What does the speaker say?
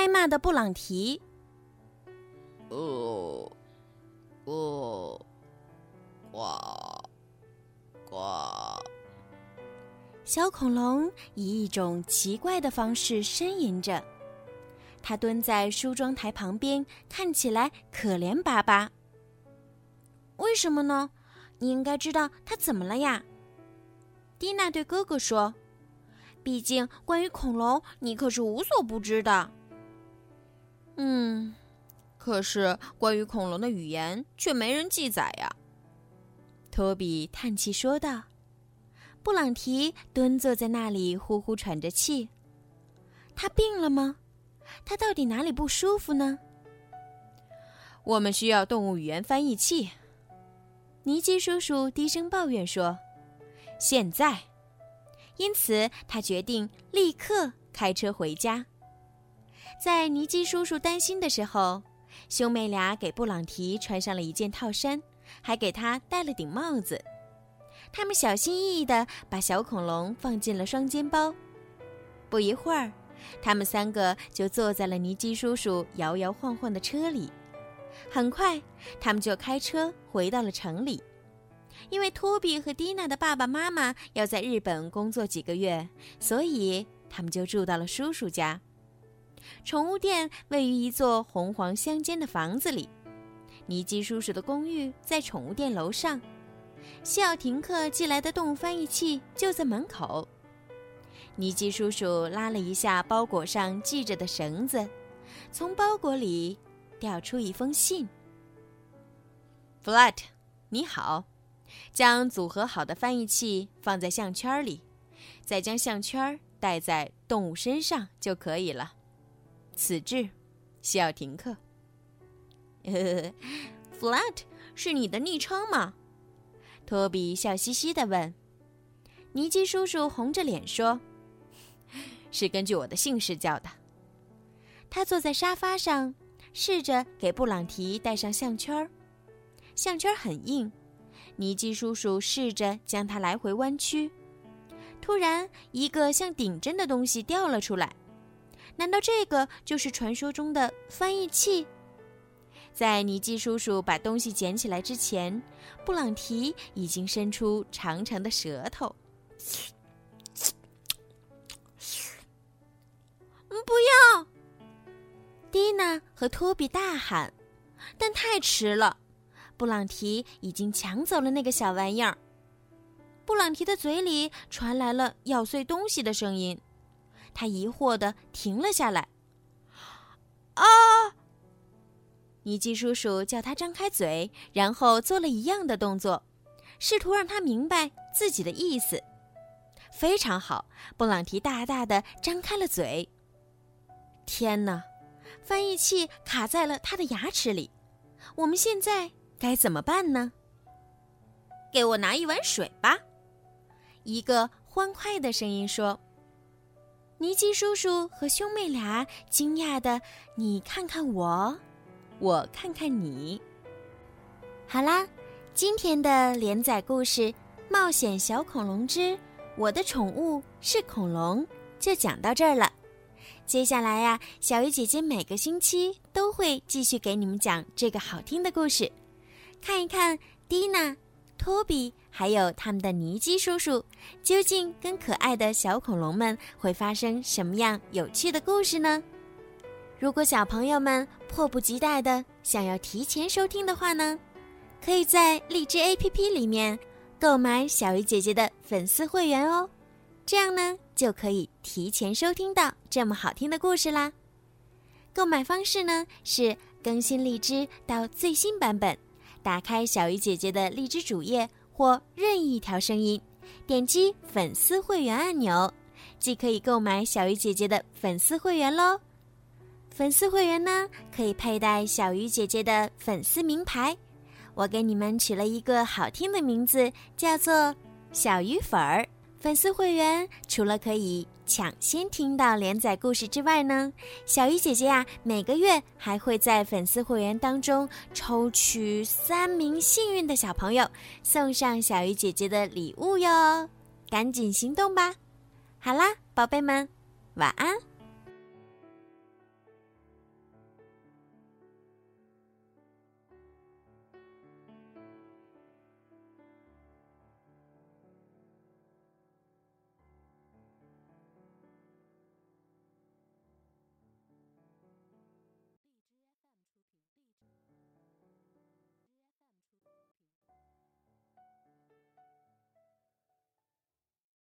挨骂的布朗提。哦，哦，呱，呱。小恐龙以一种奇怪的方式呻吟着，它蹲在梳妆台旁边，看起来可怜巴巴。为什么呢？你应该知道它怎么了呀？蒂娜对哥哥说：“毕竟关于恐龙，你可是无所不知的。”嗯，可是关于恐龙的语言却没人记载呀。托比叹气说道。布朗提蹲坐在那里，呼呼喘着气。他病了吗？他到底哪里不舒服呢？我们需要动物语言翻译器。尼基叔叔低声抱怨说：“现在。”因此，他决定立刻开车回家。在尼基叔叔担心的时候，兄妹俩给布朗提穿上了一件套衫，还给他戴了顶帽子。他们小心翼翼地把小恐龙放进了双肩包。不一会儿，他们三个就坐在了尼基叔叔摇摇晃晃的车里。很快，他们就开车回到了城里，因为托比和蒂娜的爸爸妈妈要在日本工作几个月，所以他们就住到了叔叔家。宠物店位于一座红黄相间的房子里，尼基叔叔的公寓在宠物店楼上，西奥廷克寄来的动物翻译器就在门口。尼基叔叔拉了一下包裹上系着的绳子，从包裹里掉出一封信。Flat，你好，将组合好的翻译器放在项圈里，再将项圈戴在动物身上就可以了。此致，西奥廷克。Flat，是你的昵称吗？托比笑嘻嘻地问。尼基叔叔红着脸说：“ 是根据我的姓氏叫的。”他坐在沙发上，试着给布朗提戴上项圈儿。项圈很硬，尼基叔叔试着将它来回弯曲。突然，一个像顶针的东西掉了出来。难道这个就是传说中的翻译器？在尼基叔叔把东西捡起来之前，布朗提已经伸出长长的舌头。不要！蒂娜和托比大喊，但太迟了，布朗提已经抢走了那个小玩意儿。布朗提的嘴里传来了咬碎东西的声音，他疑惑的停了下来。啊！尼基叔叔叫他张开嘴，然后做了一样的动作，试图让他明白自己的意思。非常好，布朗提大大的张开了嘴。天哪！翻译器卡在了他的牙齿里，我们现在该怎么办呢？给我拿一碗水吧。一个欢快的声音说：“尼基叔叔和兄妹俩惊讶的，你看看我，我看看你。”好啦，今天的连载故事《冒险小恐龙之我的宠物是恐龙》就讲到这儿了。接下来呀，小鱼姐姐每个星期都会继续给你们讲这个好听的故事，看一看蒂娜、托比还有他们的尼基叔叔，究竟跟可爱的小恐龙们会发生什么样有趣的故事呢？如果小朋友们迫不及待的想要提前收听的话呢，可以在荔枝 APP 里面购买小鱼姐姐的粉丝会员哦。这样呢，就可以提前收听到这么好听的故事啦。购买方式呢是更新荔枝到最新版本，打开小鱼姐姐的荔枝主页或任意一条声音，点击粉丝会员按钮，即可以购买小鱼姐姐的粉丝会员喽。粉丝会员呢可以佩戴小鱼姐姐的粉丝名牌，我给你们取了一个好听的名字，叫做小鱼粉儿。粉丝会员除了可以抢先听到连载故事之外呢，小鱼姐姐呀，每个月还会在粉丝会员当中抽取三名幸运的小朋友，送上小鱼姐姐的礼物哟！赶紧行动吧！好啦，宝贝们，晚安。